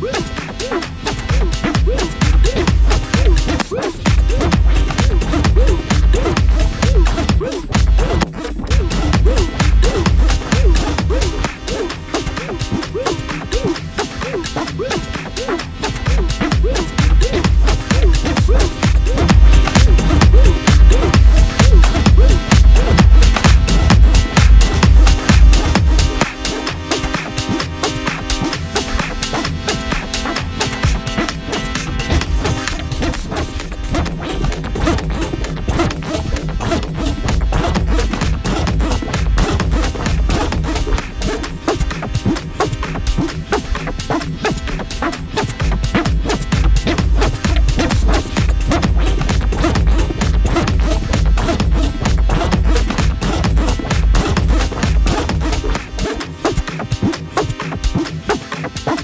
Woo!